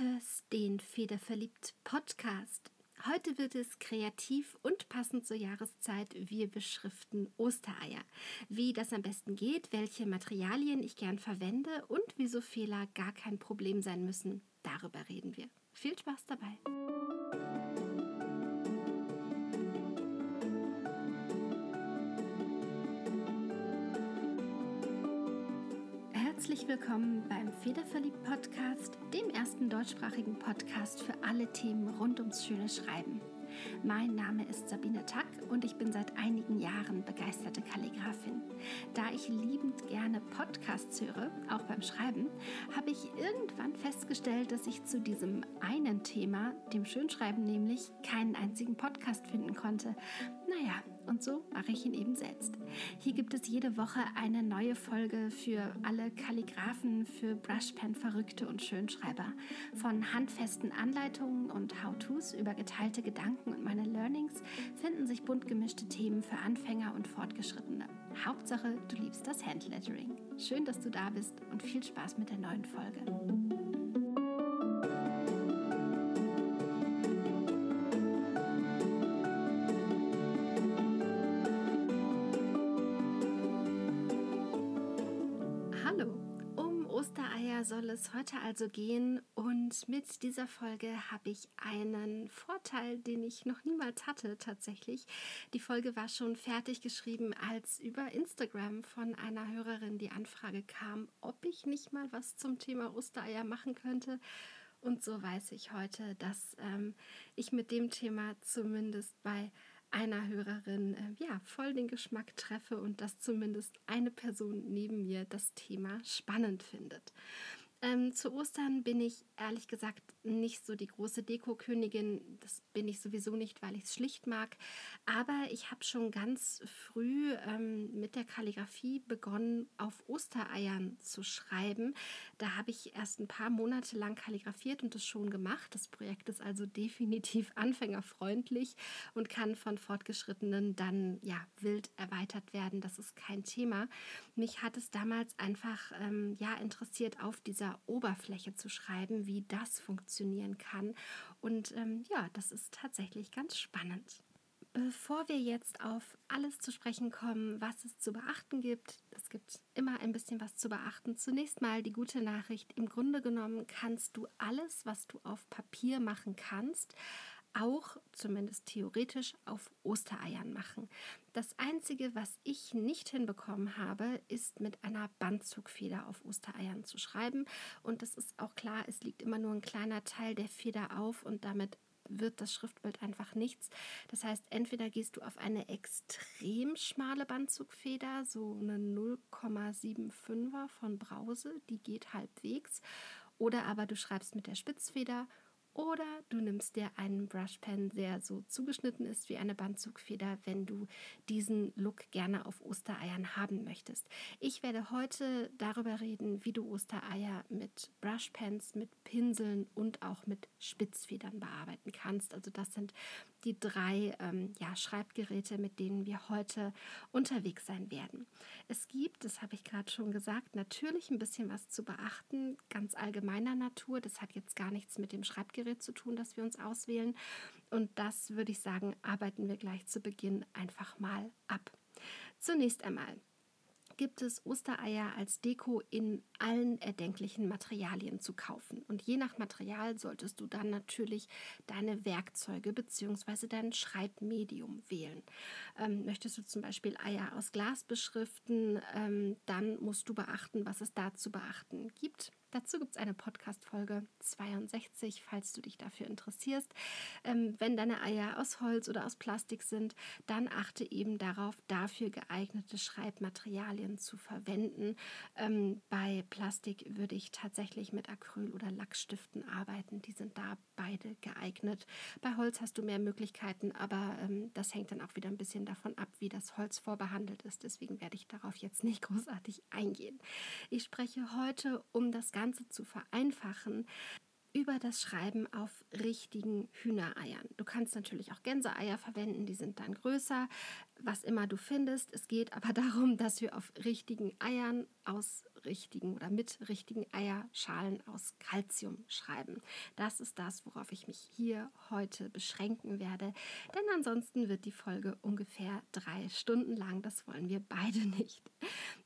hörst den Federverliebt Podcast. Heute wird es kreativ und passend zur Jahreszeit. Wir beschriften Ostereier. Wie das am besten geht, welche Materialien ich gern verwende und wieso Fehler gar kein Problem sein müssen. Darüber reden wir. Viel Spaß dabei! Willkommen beim Federverliebt Podcast, dem ersten deutschsprachigen Podcast für alle Themen rund ums schöne Schreiben. Mein Name ist Sabine Tack und ich bin seit einigen Jahren begeisterte Kalligrafin. Da ich liebend gerne Podcasts höre, auch beim Schreiben, habe ich irgendwann festgestellt, dass ich zu diesem einen Thema, dem Schönschreiben nämlich, keinen einzigen Podcast finden konnte. Naja, und so mache ich ihn eben selbst. Hier gibt es jede Woche eine neue Folge für alle Kalligraphen, für Brushpen-Verrückte und Schönschreiber. Von handfesten Anleitungen und How-Tos über geteilte Gedanken und meine Learnings finden sich bunt gemischte Themen für Anfänger und Fortgeschrittene. Hauptsache, du liebst das Handlettering. Schön, dass du da bist und viel Spaß mit der neuen Folge. Heute also gehen und mit dieser Folge habe ich einen Vorteil, den ich noch niemals hatte tatsächlich. Die Folge war schon fertig geschrieben, als über Instagram von einer Hörerin die Anfrage kam, ob ich nicht mal was zum Thema Ostereier machen könnte. Und so weiß ich heute, dass ähm, ich mit dem Thema zumindest bei einer Hörerin äh, ja voll den Geschmack treffe und dass zumindest eine Person neben mir das Thema spannend findet. Ähm, zu Ostern bin ich ehrlich gesagt nicht so die große Dekokönigin. Das bin ich sowieso nicht, weil ich es schlicht mag. Aber ich habe schon ganz früh ähm, mit der Kalligrafie begonnen, auf Ostereiern zu schreiben. Da habe ich erst ein paar Monate lang kalligrafiert und das schon gemacht. Das Projekt ist also definitiv anfängerfreundlich und kann von Fortgeschrittenen dann ja wild erweitert werden. Das ist kein Thema. Mich hat es damals einfach ähm, ja interessiert auf dieser dieser Oberfläche zu schreiben, wie das funktionieren kann. Und ähm, ja, das ist tatsächlich ganz spannend. Bevor wir jetzt auf alles zu sprechen kommen, was es zu beachten gibt, es gibt immer ein bisschen was zu beachten. Zunächst mal die gute Nachricht, im Grunde genommen kannst du alles, was du auf Papier machen kannst, auch zumindest theoretisch auf Ostereiern machen. Das Einzige, was ich nicht hinbekommen habe, ist mit einer Bandzugfeder auf Ostereiern zu schreiben. Und das ist auch klar, es liegt immer nur ein kleiner Teil der Feder auf und damit wird das Schriftbild einfach nichts. Das heißt, entweder gehst du auf eine extrem schmale Bandzugfeder, so eine 0,75er von Brause, die geht halbwegs, oder aber du schreibst mit der Spitzfeder oder du nimmst dir einen Brushpen, der so zugeschnitten ist wie eine Bandzugfeder, wenn du diesen Look gerne auf Ostereiern haben möchtest. Ich werde heute darüber reden, wie du Ostereier mit Brushpens, mit Pinseln und auch mit Spitzfedern bearbeiten kannst. Also das sind die drei ähm, ja, Schreibgeräte, mit denen wir heute unterwegs sein werden. Es gibt, das habe ich gerade schon gesagt, natürlich ein bisschen was zu beachten, ganz allgemeiner Natur. Das hat jetzt gar nichts mit dem Schreibgerät zu tun, das wir uns auswählen. Und das würde ich sagen, arbeiten wir gleich zu Beginn einfach mal ab. Zunächst einmal gibt es Ostereier als Deko in allen erdenklichen Materialien zu kaufen. Und je nach Material solltest du dann natürlich deine Werkzeuge bzw. dein Schreibmedium wählen. Ähm, möchtest du zum Beispiel Eier aus Glas beschriften, ähm, dann musst du beachten, was es da zu beachten gibt. Dazu gibt es eine Podcast-Folge 62, falls du dich dafür interessierst. Ähm, wenn deine Eier aus Holz oder aus Plastik sind, dann achte eben darauf, dafür geeignete Schreibmaterialien zu verwenden. Ähm, bei Plastik würde ich tatsächlich mit Acryl- oder Lackstiften arbeiten. Die sind da beide geeignet. Bei Holz hast du mehr Möglichkeiten, aber ähm, das hängt dann auch wieder ein bisschen davon ab, wie das Holz vorbehandelt ist. Deswegen werde ich darauf jetzt nicht großartig eingehen. Ich spreche heute um das Ganze zu vereinfachen über das Schreiben auf richtigen Hühnereiern. Du kannst natürlich auch Gänseeier verwenden, die sind dann größer, was immer du findest. Es geht aber darum, dass wir auf richtigen Eiern aus richtigen oder mit richtigen Eierschalen aus Calcium schreiben. Das ist das, worauf ich mich hier heute beschränken werde, denn ansonsten wird die Folge ungefähr drei Stunden lang. Das wollen wir beide nicht.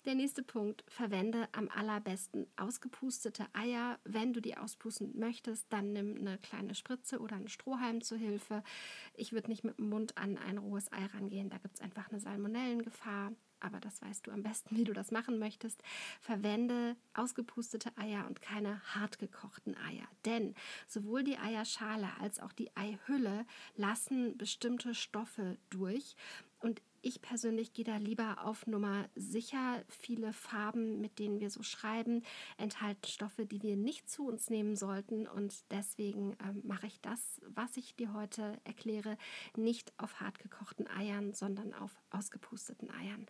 Der nächste Punkt, verwende am allerbesten ausgepustete Eier. Wenn du die auspusten möchtest, dann nimm eine kleine Spritze oder einen Strohhalm zur Hilfe. Ich würde nicht mit dem Mund an ein rohes Ei rangehen, da gibt es einfach eine Salmonellengefahr aber das weißt du am besten, wie du das machen möchtest. Verwende ausgepustete Eier und keine hartgekochten Eier. Denn sowohl die Eierschale als auch die Eihülle lassen bestimmte Stoffe durch. Und ich persönlich gehe da lieber auf Nummer sicher. Viele Farben, mit denen wir so schreiben, enthalten Stoffe, die wir nicht zu uns nehmen sollten. Und deswegen ähm, mache ich das, was ich dir heute erkläre, nicht auf hart gekochten Eiern, sondern auf ausgepusteten Eiern.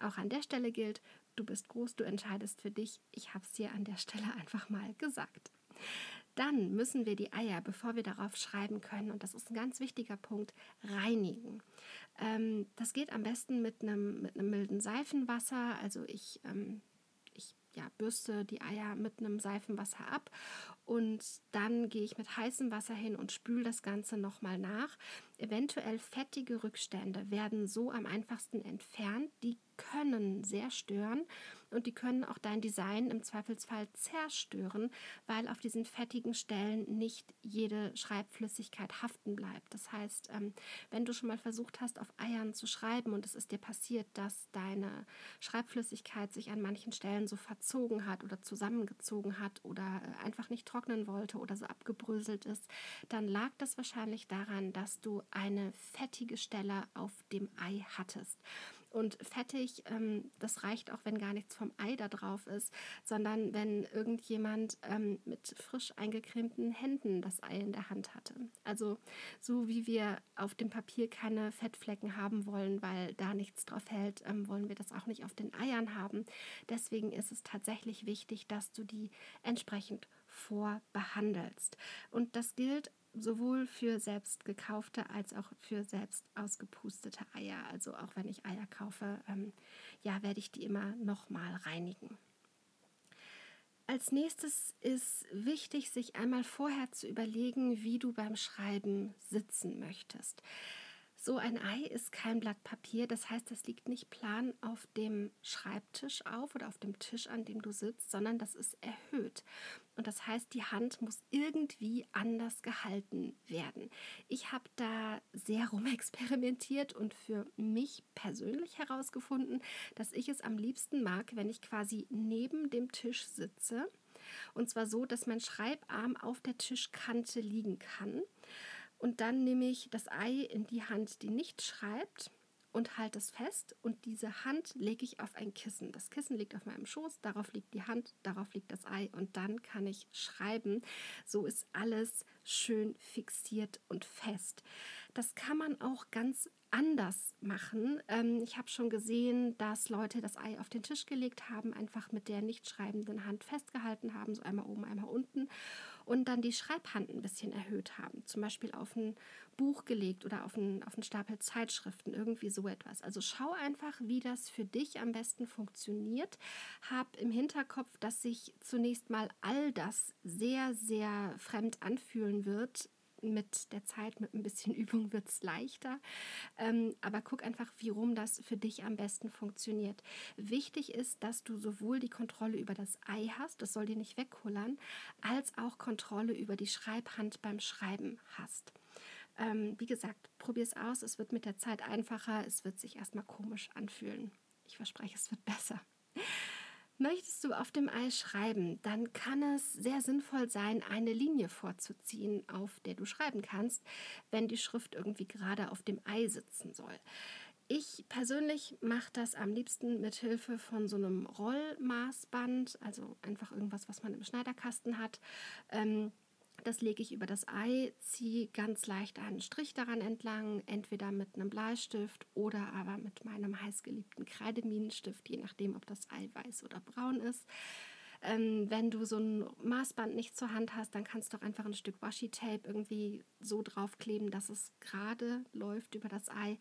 Auch an der Stelle gilt, du bist groß, du entscheidest für dich. Ich habe es dir an der Stelle einfach mal gesagt. Dann müssen wir die Eier, bevor wir darauf schreiben können, und das ist ein ganz wichtiger Punkt, reinigen. Ähm, das geht am besten mit einem, mit milden Seifenwasser. Also ich, ähm, ja, bürste die Eier mit einem Seifenwasser ab und dann gehe ich mit heißem Wasser hin und spüle das Ganze nochmal nach. Eventuell fettige Rückstände werden so am einfachsten entfernt. Die können sehr stören und die können auch dein Design im Zweifelsfall zerstören, weil auf diesen fettigen Stellen nicht jede Schreibflüssigkeit haften bleibt. Das heißt, ähm, wenn du schon mal versucht hast, auf Eiern zu schreiben und es ist dir passiert, dass deine Schreibflüssigkeit sich an manchen Stellen so verzogen hat oder zusammengezogen hat oder äh, einfach nicht trocknen wollte oder so abgebröselt ist, dann lag das wahrscheinlich daran, dass du eine fettige Stelle auf dem Ei hattest. Und fettig, ähm, das reicht auch, wenn gar nichts vom Ei da drauf ist, sondern wenn irgendjemand ähm, mit frisch eingecremten Händen das Ei in der Hand hatte. Also so wie wir auf dem Papier keine Fettflecken haben wollen, weil da nichts drauf hält, ähm, wollen wir das auch nicht auf den Eiern haben. Deswegen ist es tatsächlich wichtig, dass du die entsprechend vorbehandelst. Und das gilt sowohl für selbst gekaufte als auch für selbst ausgepustete Eier. Also auch wenn ich Eier kaufe, ähm, ja, werde ich die immer nochmal reinigen. Als nächstes ist wichtig, sich einmal vorher zu überlegen, wie du beim Schreiben sitzen möchtest. So ein Ei ist kein Blatt Papier, das heißt, das liegt nicht plan auf dem Schreibtisch auf oder auf dem Tisch, an dem du sitzt, sondern das ist erhöht. Und das heißt, die Hand muss irgendwie anders gehalten werden. Ich habe da sehr rumexperimentiert und für mich persönlich herausgefunden, dass ich es am liebsten mag, wenn ich quasi neben dem Tisch sitze. Und zwar so, dass mein Schreibarm auf der Tischkante liegen kann. Und dann nehme ich das Ei in die Hand, die nicht schreibt und halte es fest und diese Hand lege ich auf ein Kissen. Das Kissen liegt auf meinem Schoß, darauf liegt die Hand, darauf liegt das Ei und dann kann ich schreiben. So ist alles schön fixiert und fest. Das kann man auch ganz anders machen. Ähm, ich habe schon gesehen, dass Leute das Ei auf den Tisch gelegt haben, einfach mit der nicht schreibenden Hand festgehalten haben, so einmal oben, einmal unten und dann die Schreibhand ein bisschen erhöht haben, zum Beispiel auf ein Buch gelegt oder auf einen, auf Stapel Zeitschriften, irgendwie so etwas. Also schau einfach, wie das für dich am besten funktioniert. Hab im Hinterkopf, dass sich zunächst mal all das sehr, sehr fremd anfühlen wird, mit der Zeit, mit ein bisschen Übung wird es leichter. Ähm, aber guck einfach, wie rum das für dich am besten funktioniert. Wichtig ist, dass du sowohl die Kontrolle über das Ei hast, das soll dir nicht wegkullern, als auch Kontrolle über die Schreibhand beim Schreiben hast. Ähm, wie gesagt, probier es aus. Es wird mit der Zeit einfacher. Es wird sich erstmal komisch anfühlen. Ich verspreche, es wird besser. Möchtest du auf dem Ei schreiben, dann kann es sehr sinnvoll sein, eine Linie vorzuziehen, auf der du schreiben kannst, wenn die Schrift irgendwie gerade auf dem Ei sitzen soll. Ich persönlich mache das am liebsten mit Hilfe von so einem Rollmaßband, also einfach irgendwas, was man im Schneiderkasten hat. Ähm, das lege ich über das Ei, ziehe ganz leicht einen Strich daran entlang, entweder mit einem Bleistift oder aber mit meinem heißgeliebten Kreideminenstift, je nachdem, ob das Ei weiß oder braun ist. Ähm, wenn du so ein Maßband nicht zur Hand hast, dann kannst du auch einfach ein Stück Washi-Tape irgendwie so draufkleben, dass es gerade läuft über das Ei.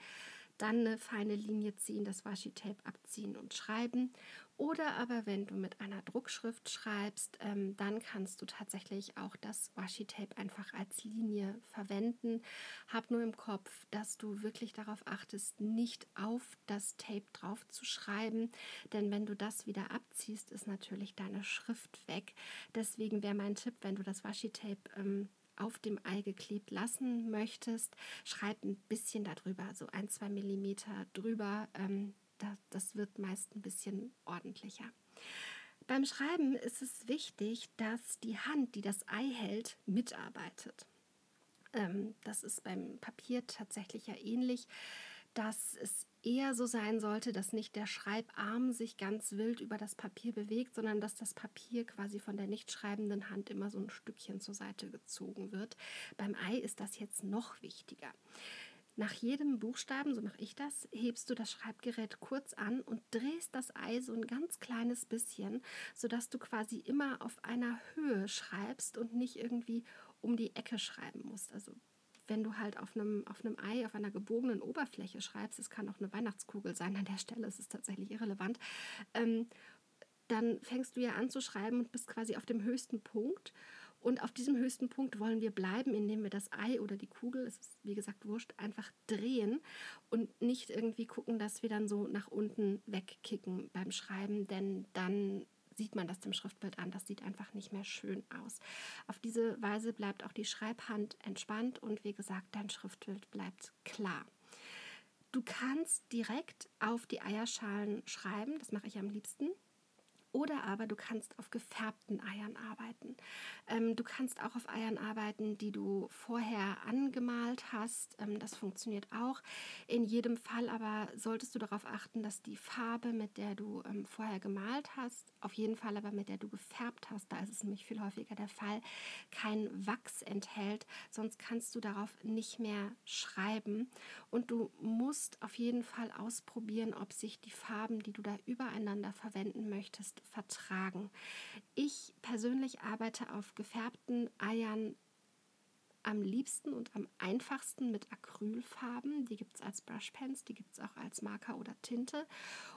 Dann eine feine Linie ziehen, das Washi-Tape abziehen und schreiben. Oder aber wenn du mit einer Druckschrift schreibst, ähm, dann kannst du tatsächlich auch das Washi-Tape einfach als Linie verwenden. Hab nur im Kopf, dass du wirklich darauf achtest, nicht auf das Tape drauf zu schreiben, denn wenn du das wieder abziehst, ist natürlich deine Schrift weg. Deswegen wäre mein Tipp, wenn du das Washi-Tape ähm, auf dem Ei geklebt lassen möchtest, schreib ein bisschen darüber, so ein, zwei Millimeter drüber. Ähm, das, das wird meist ein bisschen ordentlicher. Beim Schreiben ist es wichtig, dass die Hand, die das Ei hält, mitarbeitet. Ähm, das ist beim Papier tatsächlich ja ähnlich, dass es eher so sein sollte, dass nicht der Schreibarm sich ganz wild über das Papier bewegt, sondern dass das Papier quasi von der nicht schreibenden Hand immer so ein Stückchen zur Seite gezogen wird. Beim Ei ist das jetzt noch wichtiger. Nach jedem Buchstaben, so mache ich das, hebst du das Schreibgerät kurz an und drehst das Ei so ein ganz kleines bisschen, sodass du quasi immer auf einer Höhe schreibst und nicht irgendwie um die Ecke schreiben musst. Also wenn du halt auf einem, auf einem Ei, auf einer gebogenen Oberfläche schreibst, es kann auch eine Weihnachtskugel sein, an der Stelle ist es tatsächlich irrelevant, ähm, dann fängst du ja an zu schreiben und bist quasi auf dem höchsten Punkt und auf diesem höchsten Punkt wollen wir bleiben, indem wir das Ei oder die Kugel, es ist wie gesagt wurscht, einfach drehen und nicht irgendwie gucken, dass wir dann so nach unten wegkicken beim Schreiben, denn dann sieht man das dem Schriftbild an. Das sieht einfach nicht mehr schön aus. Auf diese Weise bleibt auch die Schreibhand entspannt und wie gesagt, dein Schriftbild bleibt klar. Du kannst direkt auf die Eierschalen schreiben, das mache ich am liebsten. Oder aber du kannst auf gefärbten Eiern arbeiten. Ähm, du kannst auch auf Eiern arbeiten, die du vorher angemalt hast. Ähm, das funktioniert auch. In jedem Fall aber solltest du darauf achten, dass die Farbe, mit der du ähm, vorher gemalt hast, auf jeden Fall aber mit der du gefärbt hast, da ist es nämlich viel häufiger der Fall, kein Wachs enthält. Sonst kannst du darauf nicht mehr schreiben. Und du musst auf jeden Fall ausprobieren, ob sich die Farben, die du da übereinander verwenden möchtest, vertragen. Ich persönlich arbeite auf gefärbten Eiern am liebsten und am einfachsten mit Acrylfarben. Die gibt es als Brushpens, die gibt es auch als Marker oder Tinte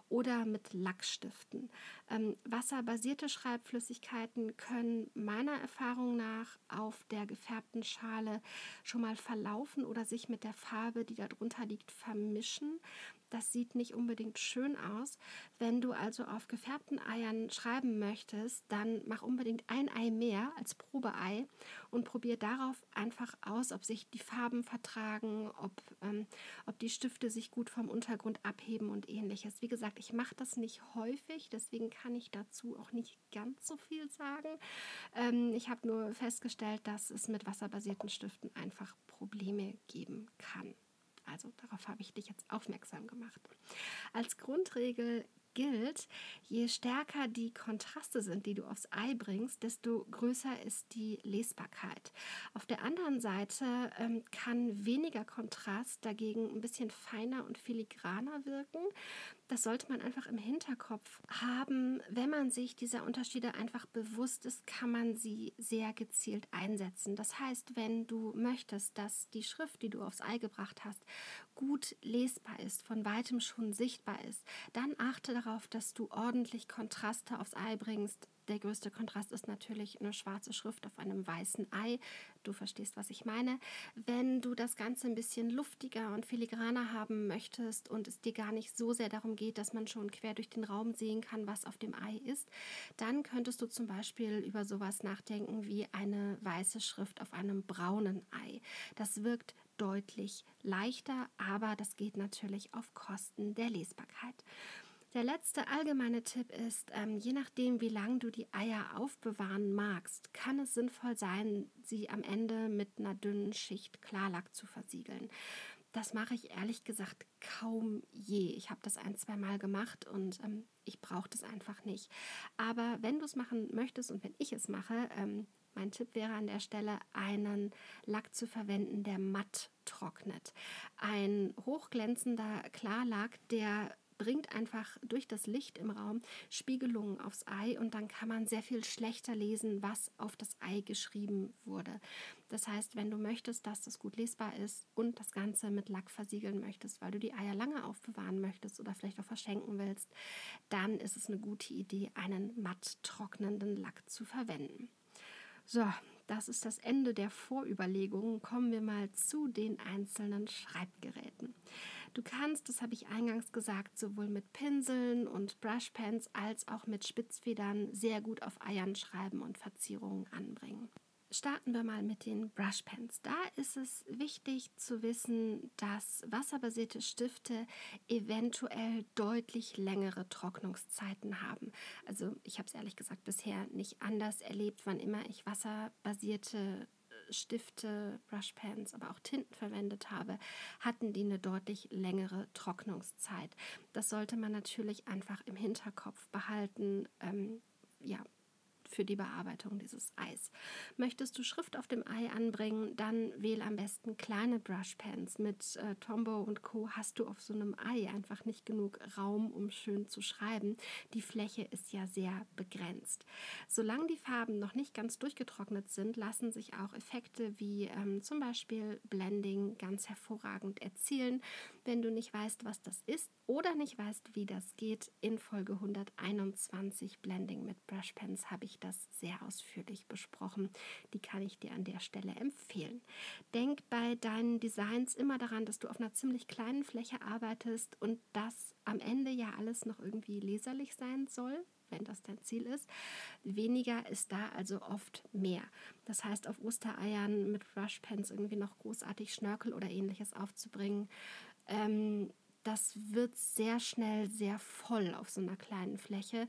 oder mit Lackstiften. Ähm, wasserbasierte Schreibflüssigkeiten können meiner Erfahrung nach auf der gefärbten Schale schon mal verlaufen oder sich mit der Farbe, die darunter liegt, vermischen. Das sieht nicht unbedingt schön aus. Wenn du also auf gefärbten Eiern schreiben möchtest, dann mach unbedingt ein Ei mehr als Probeei und probier darauf einfach aus, ob sich die Farben vertragen, ob, ähm, ob die Stifte sich gut vom Untergrund abheben und ähnliches. Wie gesagt, ich mache das nicht häufig, deswegen kann ich dazu auch nicht ganz so viel sagen. Ähm, ich habe nur festgestellt, dass es mit wasserbasierten Stiften einfach Probleme geben kann. Also darauf habe ich dich jetzt aufmerksam gemacht. Als Grundregel gilt, je stärker die Kontraste sind, die du aufs Ei bringst, desto größer ist die Lesbarkeit. Auf der anderen Seite ähm, kann weniger Kontrast dagegen ein bisschen feiner und filigraner wirken. Das sollte man einfach im Hinterkopf haben. Wenn man sich dieser Unterschiede einfach bewusst ist, kann man sie sehr gezielt einsetzen. Das heißt, wenn du möchtest, dass die Schrift, die du aufs Ei gebracht hast, gut lesbar ist, von weitem schon sichtbar ist, dann achte darauf, dass du ordentlich Kontraste aufs Ei bringst, der größte Kontrast ist natürlich eine schwarze Schrift auf einem weißen Ei. Du verstehst, was ich meine. Wenn du das Ganze ein bisschen luftiger und filigraner haben möchtest und es dir gar nicht so sehr darum geht, dass man schon quer durch den Raum sehen kann, was auf dem Ei ist, dann könntest du zum Beispiel über sowas nachdenken wie eine weiße Schrift auf einem braunen Ei. Das wirkt deutlich leichter, aber das geht natürlich auf Kosten der Lesbarkeit. Der letzte allgemeine Tipp ist, ähm, je nachdem, wie lange du die Eier aufbewahren magst, kann es sinnvoll sein, sie am Ende mit einer dünnen Schicht Klarlack zu versiegeln. Das mache ich ehrlich gesagt kaum je. Ich habe das ein, zwei Mal gemacht und ähm, ich brauche das einfach nicht. Aber wenn du es machen möchtest und wenn ich es mache, ähm, mein Tipp wäre an der Stelle, einen Lack zu verwenden, der matt trocknet. Ein hochglänzender Klarlack, der bringt einfach durch das Licht im Raum Spiegelungen aufs Ei und dann kann man sehr viel schlechter lesen, was auf das Ei geschrieben wurde. Das heißt, wenn du möchtest, dass das gut lesbar ist und das Ganze mit Lack versiegeln möchtest, weil du die Eier lange aufbewahren möchtest oder vielleicht auch verschenken willst, dann ist es eine gute Idee, einen matt trocknenden Lack zu verwenden. So, das ist das Ende der Vorüberlegungen. Kommen wir mal zu den einzelnen Schreibgeräten. Du kannst, das habe ich eingangs gesagt, sowohl mit Pinseln und Brushpens als auch mit Spitzfedern sehr gut auf Eiern schreiben und Verzierungen anbringen. Starten wir mal mit den Brushpens. Da ist es wichtig zu wissen, dass wasserbasierte Stifte eventuell deutlich längere Trocknungszeiten haben. Also ich habe es ehrlich gesagt bisher nicht anders erlebt, wann immer ich wasserbasierte Stifte, Brushpens, aber auch Tinten verwendet habe, hatten die eine deutlich längere Trocknungszeit. Das sollte man natürlich einfach im Hinterkopf behalten. Ähm, ja, für die Bearbeitung dieses Eis. Möchtest du Schrift auf dem Ei anbringen, dann wähle am besten kleine Brushpens. Mit äh, Tombow und Co. hast du auf so einem Ei einfach nicht genug Raum, um schön zu schreiben. Die Fläche ist ja sehr begrenzt. Solange die Farben noch nicht ganz durchgetrocknet sind, lassen sich auch Effekte wie ähm, zum Beispiel Blending ganz hervorragend erzielen. Wenn du nicht weißt, was das ist oder nicht weißt, wie das geht, in Folge 121 Blending mit Brushpens habe ich das sehr ausführlich besprochen. Die kann ich dir an der Stelle empfehlen. Denk bei deinen Designs immer daran, dass du auf einer ziemlich kleinen Fläche arbeitest und dass am Ende ja alles noch irgendwie leserlich sein soll wenn das dein Ziel ist. Weniger ist da also oft mehr. Das heißt, auf Ostereiern mit Brushpens irgendwie noch großartig Schnörkel oder ähnliches aufzubringen, ähm, das wird sehr schnell sehr voll auf so einer kleinen Fläche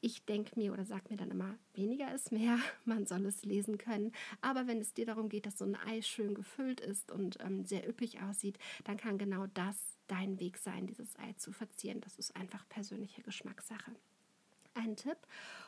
ich denke mir oder sage mir dann immer, weniger ist mehr, man soll es lesen können. Aber wenn es dir darum geht, dass so ein Ei schön gefüllt ist und ähm, sehr üppig aussieht, dann kann genau das dein Weg sein, dieses Ei zu verzieren. Das ist einfach persönliche Geschmackssache. Ein Tipp,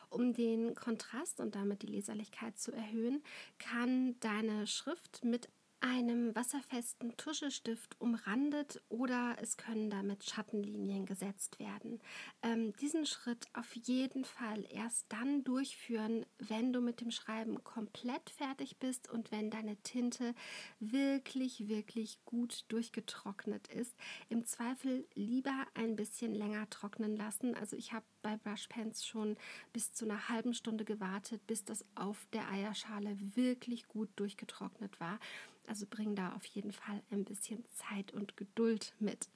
um den Kontrast und damit die Leserlichkeit zu erhöhen, kann deine Schrift mit einem wasserfesten Tuschestift umrandet oder es können damit Schattenlinien gesetzt werden. Ähm, diesen Schritt auf jeden Fall erst dann durchführen, wenn du mit dem Schreiben komplett fertig bist und wenn deine Tinte wirklich, wirklich gut durchgetrocknet ist. Im Zweifel lieber ein bisschen länger trocknen lassen. Also ich habe bei Brushpens schon bis zu einer halben Stunde gewartet, bis das auf der Eierschale wirklich gut durchgetrocknet war. Also bring da auf jeden Fall ein bisschen Zeit und Geduld mit.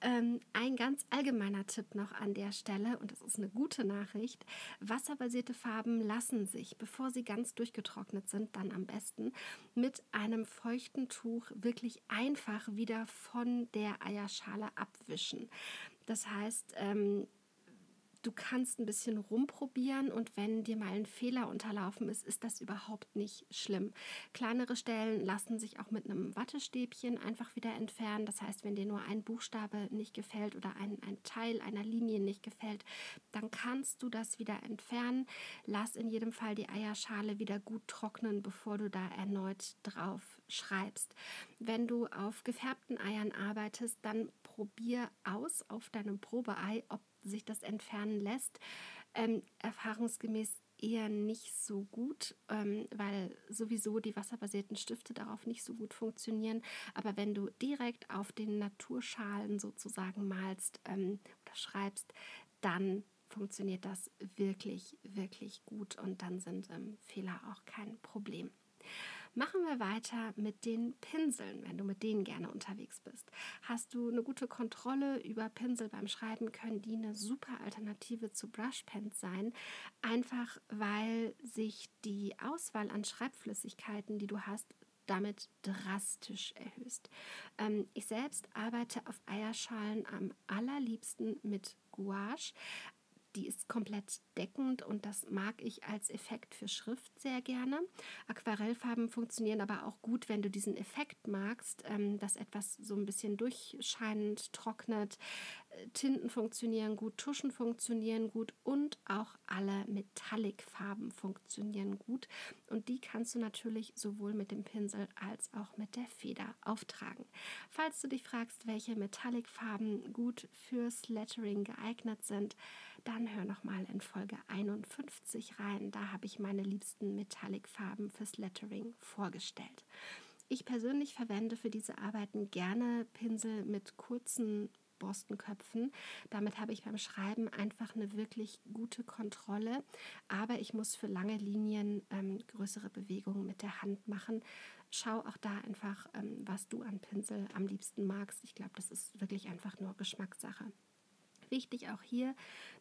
Ähm, ein ganz allgemeiner Tipp noch an der Stelle, und das ist eine gute Nachricht, wasserbasierte Farben lassen sich, bevor sie ganz durchgetrocknet sind, dann am besten mit einem feuchten Tuch wirklich einfach wieder von der Eierschale abwischen. Das heißt, ähm, du kannst ein bisschen rumprobieren und wenn dir mal ein Fehler unterlaufen ist, ist das überhaupt nicht schlimm. Kleinere Stellen lassen sich auch mit einem Wattestäbchen einfach wieder entfernen. Das heißt, wenn dir nur ein Buchstabe nicht gefällt oder ein, ein Teil einer Linie nicht gefällt, dann kannst du das wieder entfernen. Lass in jedem Fall die Eierschale wieder gut trocknen, bevor du da erneut drauf schreibst. Wenn du auf gefärbten Eiern arbeitest, dann probier aus auf deinem Probeei, ob sich das entfernen lässt. Ähm, erfahrungsgemäß eher nicht so gut, ähm, weil sowieso die wasserbasierten Stifte darauf nicht so gut funktionieren. Aber wenn du direkt auf den Naturschalen sozusagen malst ähm, oder schreibst, dann funktioniert das wirklich, wirklich gut und dann sind ähm, Fehler auch kein Problem. Machen wir weiter mit den Pinseln, wenn du mit denen gerne unterwegs bist. Hast du eine gute Kontrolle über Pinsel beim Schreiben, können die eine super Alternative zu Brushpens sein, einfach weil sich die Auswahl an Schreibflüssigkeiten, die du hast, damit drastisch erhöhst. Ähm, ich selbst arbeite auf Eierschalen am allerliebsten mit Gouache, die ist komplett deckend und das mag ich als Effekt für Schrift sehr gerne. Aquarellfarben funktionieren aber auch gut, wenn du diesen Effekt magst, ähm, dass etwas so ein bisschen durchscheinend trocknet. Äh, Tinten funktionieren gut, Tuschen funktionieren gut und auch alle Metallic-Farben funktionieren gut. Und die kannst du natürlich sowohl mit dem Pinsel als auch mit der Feder auftragen. Falls du dich fragst, welche Metallic-Farben gut fürs Lettering geeignet sind, dann hör noch mal in Folge 51 rein. Da habe ich meine liebsten Metallic-Farben fürs Lettering vorgestellt. Ich persönlich verwende für diese Arbeiten gerne Pinsel mit kurzen Borstenköpfen. Damit habe ich beim Schreiben einfach eine wirklich gute Kontrolle. Aber ich muss für lange Linien ähm, größere Bewegungen mit der Hand machen. Schau auch da einfach, ähm, was du an Pinsel am liebsten magst. Ich glaube, das ist wirklich einfach nur Geschmackssache. Wichtig auch hier,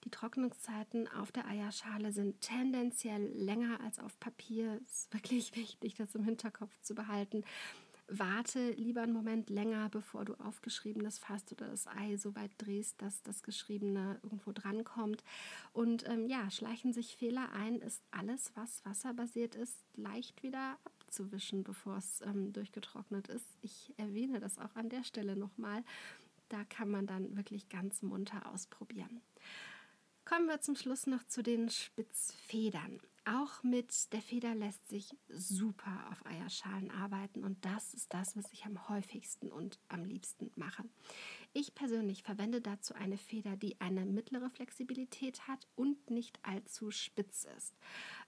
die Trocknungszeiten auf der Eierschale sind tendenziell länger als auf Papier. Es ist wirklich wichtig, das im Hinterkopf zu behalten. Warte lieber einen Moment länger, bevor du aufgeschriebenes fasst oder das Ei so weit drehst, dass das Geschriebene irgendwo drankommt. Und ähm, ja, schleichen sich Fehler ein, ist alles, was wasserbasiert ist, leicht wieder abzuwischen, bevor es ähm, durchgetrocknet ist. Ich erwähne das auch an der Stelle nochmal. Da kann man dann wirklich ganz munter ausprobieren. Kommen wir zum Schluss noch zu den Spitzfedern. Auch mit der Feder lässt sich super auf Eierschalen arbeiten und das ist das, was ich am häufigsten und am liebsten mache. Ich persönlich verwende dazu eine Feder, die eine mittlere Flexibilität hat und nicht allzu spitz ist.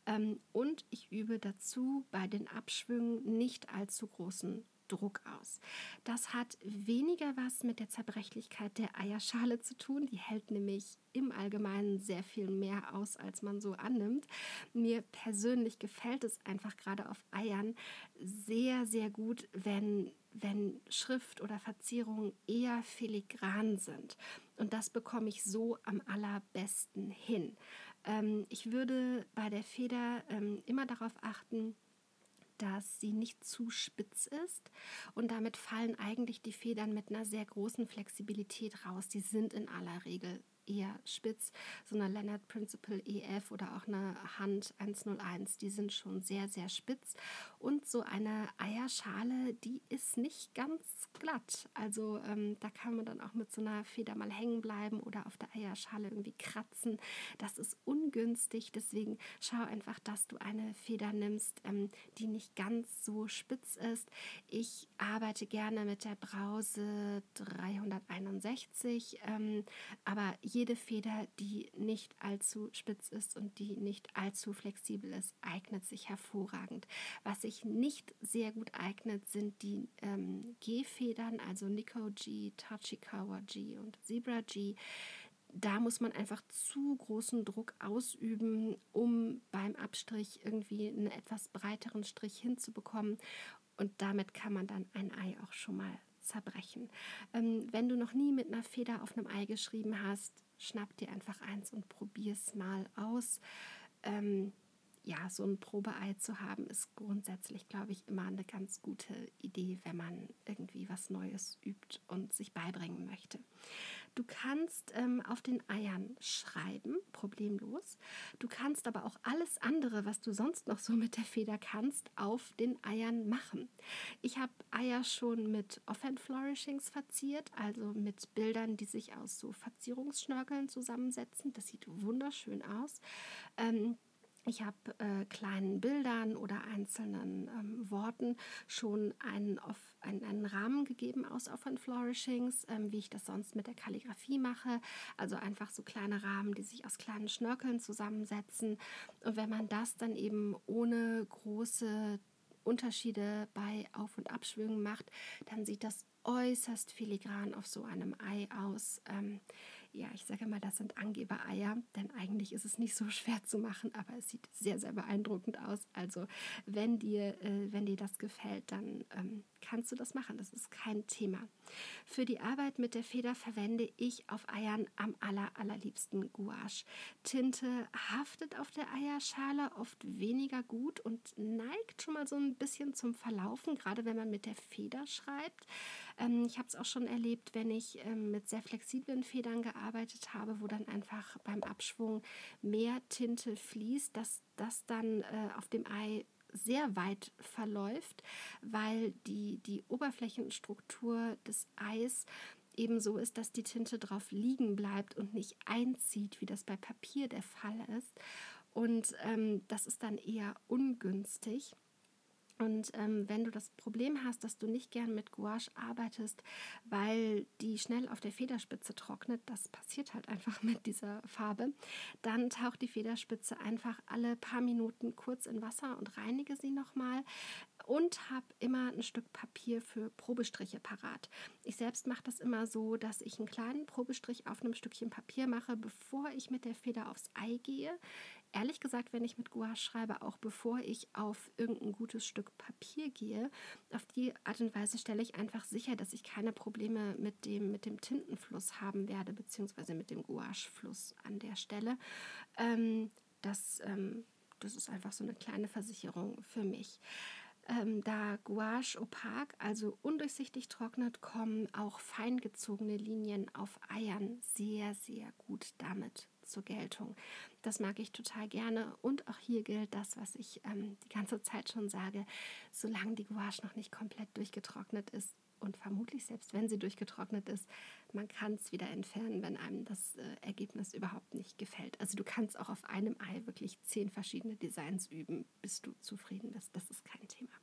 Ähm, und ich übe dazu bei den Abschwüngen nicht allzu großen Druck aus. Das hat weniger was mit der Zerbrechlichkeit der Eierschale zu tun. Die hält nämlich im Allgemeinen sehr viel mehr aus, als man so annimmt. Mir persönlich gefällt es einfach gerade auf Eiern sehr, sehr gut, wenn, wenn Schrift oder Verzierungen eher filigran sind. Und das bekomme ich so am allerbesten hin. Ähm, ich würde bei der Feder ähm, immer darauf achten, dass sie nicht zu spitz ist und damit fallen eigentlich die Federn mit einer sehr großen Flexibilität raus. Die sind in aller Regel eher spitz. So eine Leonard Principal EF oder auch eine Hand 101, die sind schon sehr, sehr spitz. Und so eine Eierschale, die ist nicht ganz glatt. Also ähm, da kann man dann auch mit so einer Feder mal hängen bleiben oder auf der Eierschale irgendwie kratzen. Das ist ungünstig. Deswegen schau einfach, dass du eine Feder nimmst, ähm, die nicht ganz so spitz ist. Ich arbeite gerne mit der Brause 361, ähm, aber jede Feder, die nicht allzu spitz ist und die nicht allzu flexibel ist, eignet sich hervorragend. Was sich nicht sehr gut eignet, sind die ähm, G-Federn, also Nico G, Tachikawa G und Zebra G da muss man einfach zu großen Druck ausüben, um beim Abstrich irgendwie einen etwas breiteren Strich hinzubekommen. Und damit kann man dann ein Ei auch schon mal zerbrechen. Ähm, wenn du noch nie mit einer Feder auf einem Ei geschrieben hast, schnapp dir einfach eins und probier es mal aus. Ähm, ja, so ein Probeei zu haben, ist grundsätzlich, glaube ich, immer eine ganz gute Idee, wenn man irgendwie was Neues übt und sich beibringen möchte. Du kannst ähm, auf den Eiern schreiben, problemlos. Du kannst aber auch alles andere, was du sonst noch so mit der Feder kannst, auf den Eiern machen. Ich habe Eier schon mit Offhand Flourishings verziert, also mit Bildern, die sich aus so Verzierungsschnörkeln zusammensetzen. Das sieht wunderschön aus. Ähm, ich habe äh, kleinen Bildern oder einzelnen ähm, Worten schon einen, auf, einen, einen, Rahmen gegeben aus Off Flourishings, ähm, wie ich das sonst mit der Kalligrafie mache. Also einfach so kleine Rahmen, die sich aus kleinen Schnörkeln zusammensetzen. Und wenn man das dann eben ohne große Unterschiede bei Auf- und Abschwüngen macht, dann sieht das äußerst filigran auf so einem Ei aus. Ähm, ja, ich sage mal, das sind Angebereier, denn eigentlich ist es nicht so schwer zu machen, aber es sieht sehr, sehr beeindruckend aus. Also wenn dir, äh, wenn dir das gefällt, dann ähm, kannst du das machen. Das ist kein Thema. Für die Arbeit mit der Feder verwende ich auf Eiern am aller, allerliebsten Gouache. Tinte haftet auf der Eierschale oft weniger gut und neigt schon mal so ein bisschen zum Verlaufen, gerade wenn man mit der Feder schreibt. Ähm, ich habe es auch schon erlebt, wenn ich ähm, mit sehr flexiblen Federn gearbeitet habe, wo dann einfach beim Abschwung mehr Tinte fließt, dass das dann äh, auf dem Ei sehr weit verläuft, weil die, die Oberflächenstruktur des Eis eben so ist, dass die Tinte drauf liegen bleibt und nicht einzieht, wie das bei Papier der Fall ist. Und ähm, das ist dann eher ungünstig. Und ähm, wenn du das Problem hast, dass du nicht gern mit Gouache arbeitest, weil die schnell auf der Federspitze trocknet, das passiert halt einfach mit dieser Farbe, dann taucht die Federspitze einfach alle paar Minuten kurz in Wasser und reinige sie nochmal und habe immer ein Stück Papier für Probestriche parat. Ich selbst mache das immer so, dass ich einen kleinen Probestrich auf einem Stückchen Papier mache, bevor ich mit der Feder aufs Ei gehe ehrlich gesagt, wenn ich mit Gouache schreibe, auch bevor ich auf irgendein gutes Stück Papier gehe, auf die Art und Weise stelle ich einfach sicher, dass ich keine Probleme mit dem, mit dem Tintenfluss haben werde, beziehungsweise mit dem Gouache-Fluss an der Stelle. Ähm, das, ähm, das ist einfach so eine kleine Versicherung für mich. Ähm, da Gouache opak, also undurchsichtig trocknet, kommen auch feingezogene Linien auf Eiern sehr, sehr gut damit zur Geltung. Das mag ich total gerne. Und auch hier gilt das, was ich ähm, die ganze Zeit schon sage. Solange die Gouache noch nicht komplett durchgetrocknet ist, und vermutlich selbst wenn sie durchgetrocknet ist, man kann es wieder entfernen, wenn einem das äh, Ergebnis überhaupt nicht gefällt. Also du kannst auch auf einem Ei wirklich zehn verschiedene Designs üben, bis du zufrieden bist. Das ist kein Thema.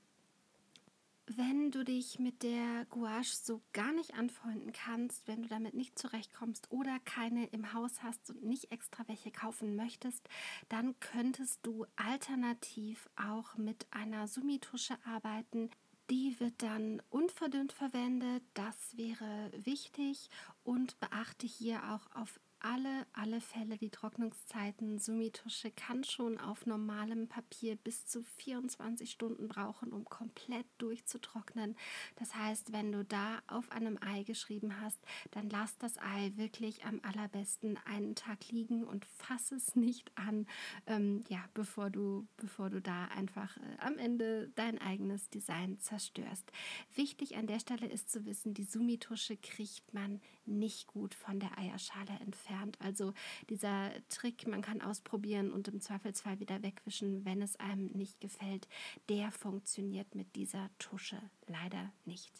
Wenn du dich mit der Gouache so gar nicht anfreunden kannst, wenn du damit nicht zurechtkommst oder keine im Haus hast und nicht extra welche kaufen möchtest, dann könntest du alternativ auch mit einer Summitusche arbeiten. Die wird dann unverdünnt verwendet, das wäre wichtig und beachte hier auch auf alle, alle Fälle die Trocknungszeiten. Summitusche kann schon auf normalem Papier bis zu 24 Stunden brauchen, um komplett durchzutrocknen. Das heißt, wenn du da auf einem Ei geschrieben hast, dann lass das Ei wirklich am allerbesten einen Tag liegen und fass es nicht an, ähm, ja, bevor du, bevor du da einfach äh, am Ende dein eigenes Design zerstörst. Wichtig an der Stelle ist zu wissen, die Summitusche kriegt man nicht gut von der Eierschale entfernt. Also dieser Trick, man kann ausprobieren und im Zweifelsfall wieder wegwischen, wenn es einem nicht gefällt, der funktioniert mit dieser Tusche leider nicht.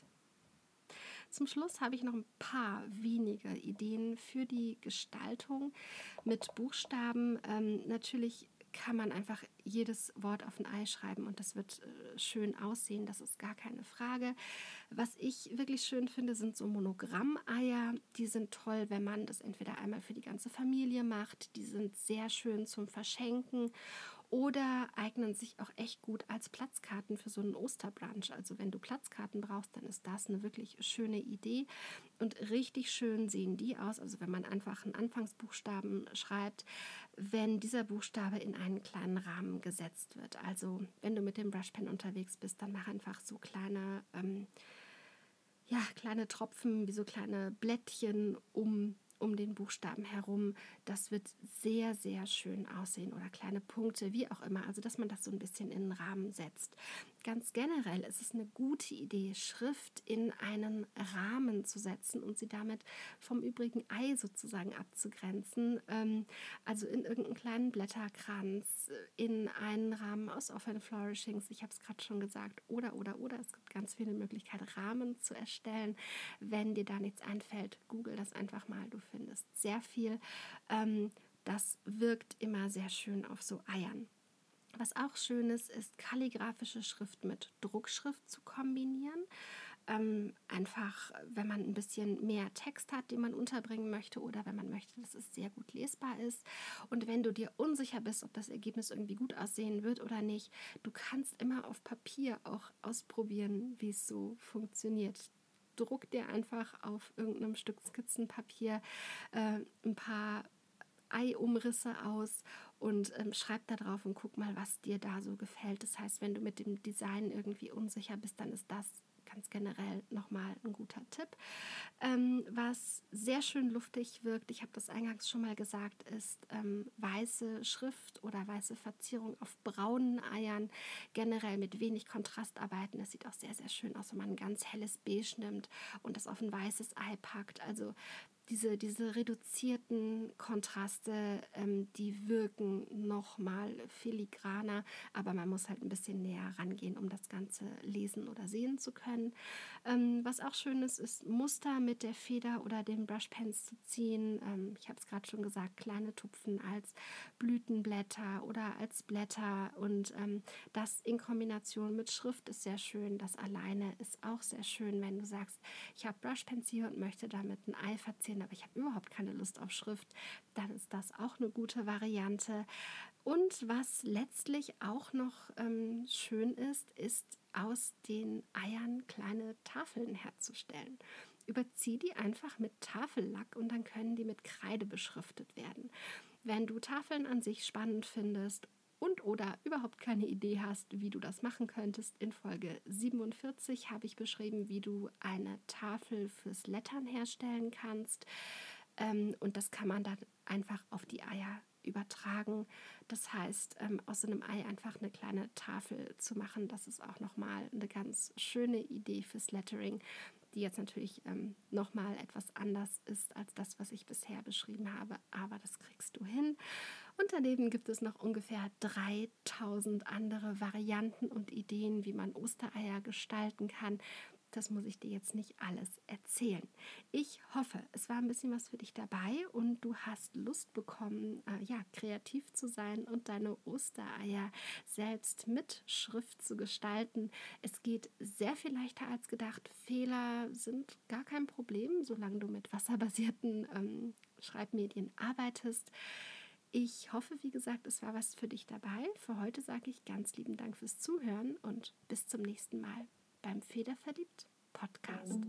Zum Schluss habe ich noch ein paar wenige Ideen für die Gestaltung mit Buchstaben. Ähm, natürlich kann man einfach jedes Wort auf ein Ei schreiben und das wird äh, schön aussehen, das ist gar keine Frage. Was ich wirklich schön finde, sind so Monogramm-Eier. Die sind toll, wenn man das entweder einmal für die ganze Familie macht. Die sind sehr schön zum Verschenken oder eignen sich auch echt gut als Platzkarten für so einen Osterbrunch. Also wenn du Platzkarten brauchst, dann ist das eine wirklich schöne Idee. Und richtig schön sehen die aus, also wenn man einfach einen Anfangsbuchstaben schreibt, wenn dieser Buchstabe in einen kleinen Rahmen gesetzt wird. Also wenn du mit dem Brushpen unterwegs bist, dann mach einfach so kleine, ähm, ja, kleine Tropfen, wie so kleine Blättchen um um den Buchstaben herum. Das wird sehr, sehr schön aussehen oder kleine Punkte, wie auch immer. Also, dass man das so ein bisschen in den Rahmen setzt. Ganz generell ist es eine gute Idee, Schrift in einen Rahmen zu setzen und sie damit vom übrigen Ei sozusagen abzugrenzen. Ähm, also in irgendeinen kleinen Blätterkranz, in einen Rahmen aus Offline Flourishings, ich habe es gerade schon gesagt, oder, oder, oder. Es gibt ganz viele Möglichkeiten, Rahmen zu erstellen. Wenn dir da nichts einfällt, google das einfach mal. Du findest sehr viel. Ähm, das wirkt immer sehr schön auf so Eiern. Was auch schön ist, ist kalligraphische Schrift mit Druckschrift zu kombinieren. Ähm, einfach, wenn man ein bisschen mehr Text hat, den man unterbringen möchte oder wenn man möchte, dass es sehr gut lesbar ist. Und wenn du dir unsicher bist, ob das Ergebnis irgendwie gut aussehen wird oder nicht, du kannst immer auf Papier auch ausprobieren, wie es so funktioniert druck dir einfach auf irgendeinem Stück Skizzenpapier äh, ein paar Eiumrisse aus und ähm, schreib da drauf und guck mal, was dir da so gefällt. Das heißt, wenn du mit dem Design irgendwie unsicher bist, dann ist das ganz generell nochmal ein guter Tipp. Ähm, was sehr schön luftig wirkt, ich habe das eingangs schon mal gesagt, ist ähm, weiße Schrift oder weiße Verzierung auf braunen Eiern. Generell mit wenig Kontrast arbeiten. Das sieht auch sehr, sehr schön aus, wenn man ein ganz helles Beige nimmt und das auf ein weißes Ei packt. Also diese, diese reduzierten Kontraste, ähm, die wirken nochmal filigraner, aber man muss halt ein bisschen näher rangehen, um das Ganze lesen oder sehen zu können. Ähm, was auch schön ist, ist Muster mit der Feder oder den Brushpens zu ziehen. Ähm, ich habe es gerade schon gesagt, kleine Tupfen als Blütenblätter oder als Blätter und ähm, das in Kombination mit Schrift ist sehr schön. Das alleine ist auch sehr schön, wenn du sagst, ich habe Brushpens hier und möchte damit ein Ei verzieren, aber ich habe überhaupt keine Lust auf Schrift, dann ist das auch eine gute Variante. Und was letztlich auch noch ähm, schön ist, ist aus den Eiern kleine Tafeln herzustellen. Überzieh die einfach mit Tafellack und dann können die mit Kreide beschriftet werden. Wenn du Tafeln an sich spannend findest und oder überhaupt keine Idee hast, wie du das machen könntest, in Folge 47 habe ich beschrieben, wie du eine Tafel fürs Lettern herstellen kannst. Ähm, und das kann man dann einfach auf die Eier übertragen. Das heißt, ähm, aus einem Ei einfach eine kleine Tafel zu machen, das ist auch nochmal eine ganz schöne Idee fürs Lettering, die jetzt natürlich ähm, nochmal etwas anders ist als das, was ich bisher beschrieben habe, aber das kriegst du hin. Und daneben gibt es noch ungefähr 3000 andere Varianten und Ideen, wie man Ostereier gestalten kann. Das muss ich dir jetzt nicht alles erzählen. Ich hoffe, es war ein bisschen was für dich dabei und du hast Lust bekommen, äh, ja, kreativ zu sein und deine Ostereier selbst mit Schrift zu gestalten. Es geht sehr viel leichter als gedacht. Fehler sind gar kein Problem, solange du mit wasserbasierten ähm, Schreibmedien arbeitest. Ich hoffe, wie gesagt, es war was für dich dabei. Für heute sage ich ganz lieben Dank fürs Zuhören und bis zum nächsten Mal beim Federverliebt Podcast.